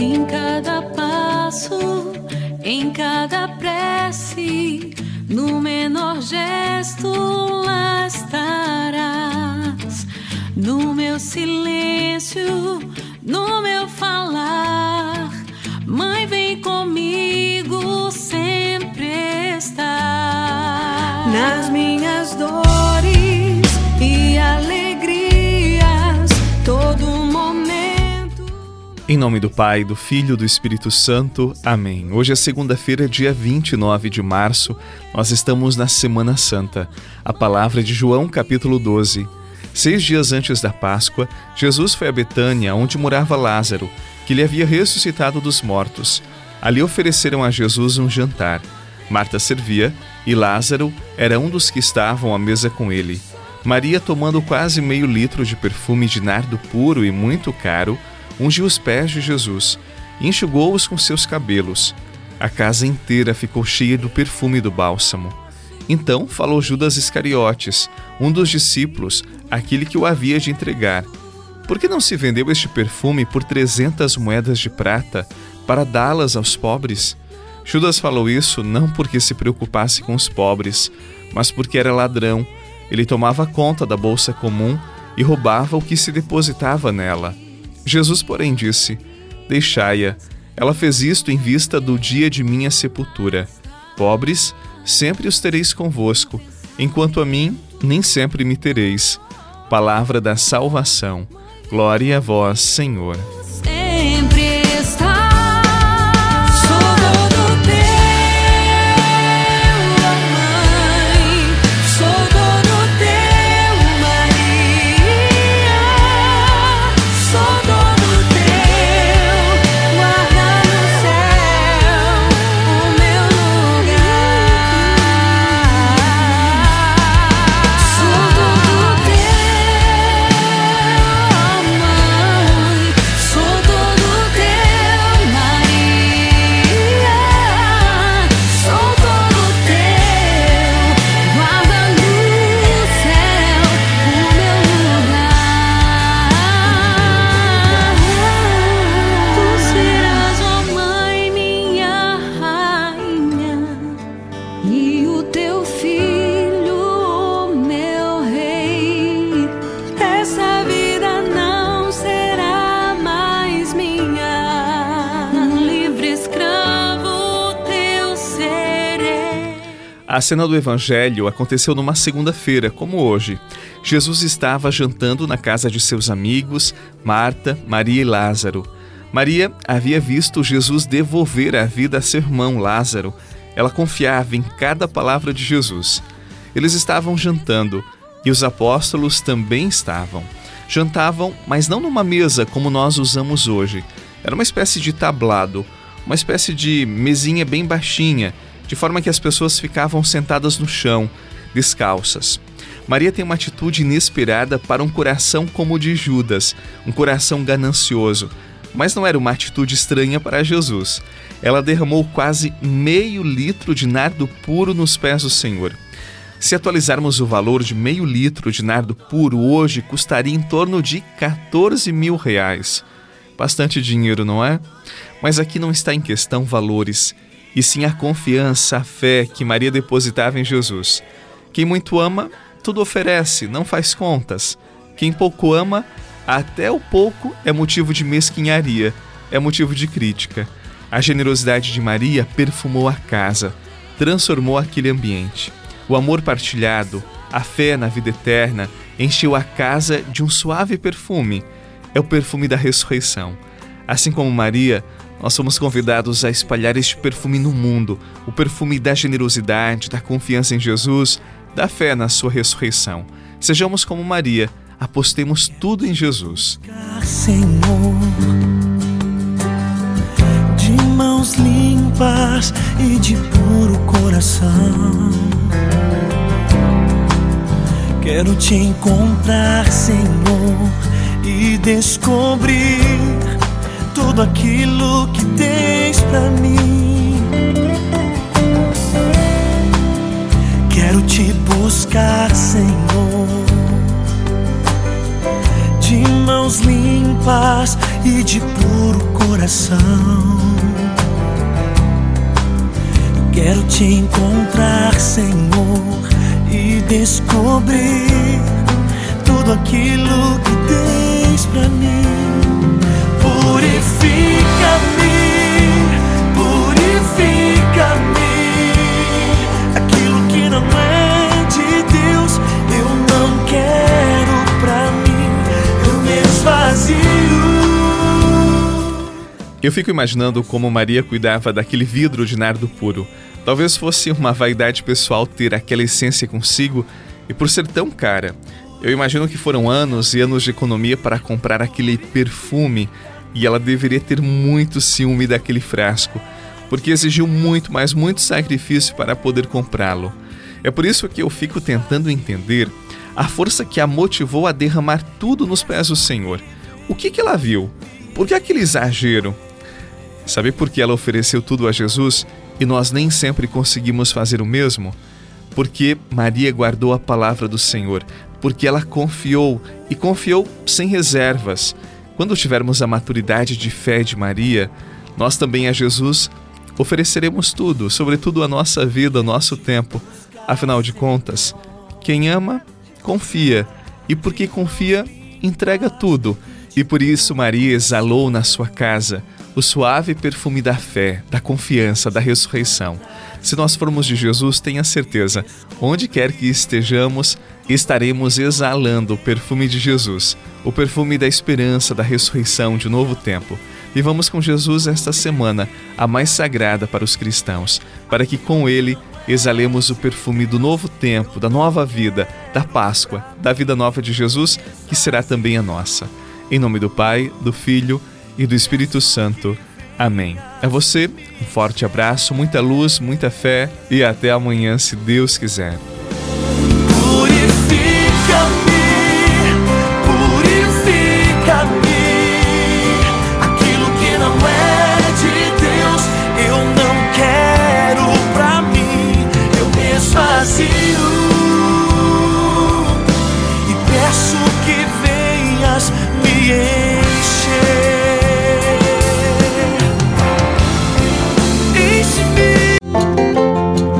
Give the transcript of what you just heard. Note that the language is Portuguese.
Em cada passo, em cada prece, no menor gesto lá estarás. No meu silêncio, Em nome do Pai, do Filho e do Espírito Santo. Amém. Hoje é segunda-feira, dia 29 de março. Nós estamos na Semana Santa. A palavra de João, capítulo 12. Seis dias antes da Páscoa, Jesus foi a Betânia, onde morava Lázaro que lhe havia ressuscitado dos mortos. Ali ofereceram a Jesus um jantar. Marta servia e Lázaro era um dos que estavam à mesa com ele. Maria, tomando quase meio litro de perfume de nardo puro e muito caro, ungiu os pés de Jesus e enxugou-os com seus cabelos. A casa inteira ficou cheia do perfume do bálsamo. Então falou Judas Iscariotes, um dos discípulos, aquele que o havia de entregar. Por que não se vendeu este perfume por trezentas moedas de prata para dá-las aos pobres? Judas falou isso não porque se preocupasse com os pobres, mas porque era ladrão. Ele tomava conta da bolsa comum e roubava o que se depositava nela. Jesus, porém, disse: Deixai-a. Ela fez isto em vista do dia de minha sepultura. Pobres, sempre os tereis convosco, enquanto a mim, nem sempre me tereis. Palavra da salvação. Glória a vós, Senhor. A cena do Evangelho aconteceu numa segunda-feira, como hoje. Jesus estava jantando na casa de seus amigos, Marta, Maria e Lázaro. Maria havia visto Jesus devolver a vida a seu irmão Lázaro. Ela confiava em cada palavra de Jesus. Eles estavam jantando e os apóstolos também estavam. Jantavam, mas não numa mesa como nós usamos hoje. Era uma espécie de tablado, uma espécie de mesinha bem baixinha de forma que as pessoas ficavam sentadas no chão, descalças. Maria tem uma atitude inesperada para um coração como o de Judas, um coração ganancioso. Mas não era uma atitude estranha para Jesus. Ela derramou quase meio litro de nardo puro nos pés do Senhor. Se atualizarmos o valor de meio litro de nardo puro hoje, custaria em torno de 14 mil reais. Bastante dinheiro, não é? Mas aqui não está em questão valores, e sim a confiança, a fé que Maria depositava em Jesus. Quem muito ama, tudo oferece, não faz contas. Quem pouco ama, até o pouco é motivo de mesquinharia, é motivo de crítica. A generosidade de Maria perfumou a casa, transformou aquele ambiente. O amor partilhado, a fé na vida eterna, encheu a casa de um suave perfume. É o perfume da ressurreição. Assim como Maria, nós somos convidados a espalhar este perfume no mundo, o perfume da generosidade, da confiança em Jesus, da fé na sua ressurreição. Sejamos como Maria, apostemos tudo em Jesus. Senhor, de mãos limpas e de puro coração. Quero te encontrar, Senhor, e descobrir tudo aquilo que tens para mim. Quero te buscar, Senhor, de mãos limpas e de puro coração. Quero te encontrar, Senhor, e descobrir tudo aquilo que tens pra mim. Eu fico imaginando como Maria cuidava daquele vidro de nardo puro. Talvez fosse uma vaidade pessoal ter aquela essência consigo e por ser tão cara. Eu imagino que foram anos e anos de economia para comprar aquele perfume e ela deveria ter muito ciúme daquele frasco, porque exigiu muito, mas muito sacrifício para poder comprá-lo. É por isso que eu fico tentando entender a força que a motivou a derramar tudo nos pés do Senhor. O que, que ela viu? Por que aquele exagero? Sabe por que ela ofereceu tudo a Jesus e nós nem sempre conseguimos fazer o mesmo? Porque Maria guardou a palavra do Senhor, porque ela confiou e confiou sem reservas. Quando tivermos a maturidade de fé de Maria, nós também a Jesus ofereceremos tudo, sobretudo a nossa vida, o nosso tempo. Afinal de contas, quem ama, confia, e porque confia, entrega tudo. E por isso Maria exalou na sua casa o suave perfume da fé, da confiança, da ressurreição. Se nós formos de Jesus, tenha certeza, onde quer que estejamos, estaremos exalando o perfume de Jesus, o perfume da esperança, da ressurreição, de um novo tempo. Vivamos com Jesus esta semana, a mais sagrada para os cristãos, para que com ele exalemos o perfume do novo tempo, da nova vida, da Páscoa, da vida nova de Jesus, que será também a nossa. Em nome do Pai, do Filho e do Espírito Santo. Amém. A você, um forte abraço, muita luz, muita fé e até amanhã, se Deus quiser. Purifica-me, purifica-me.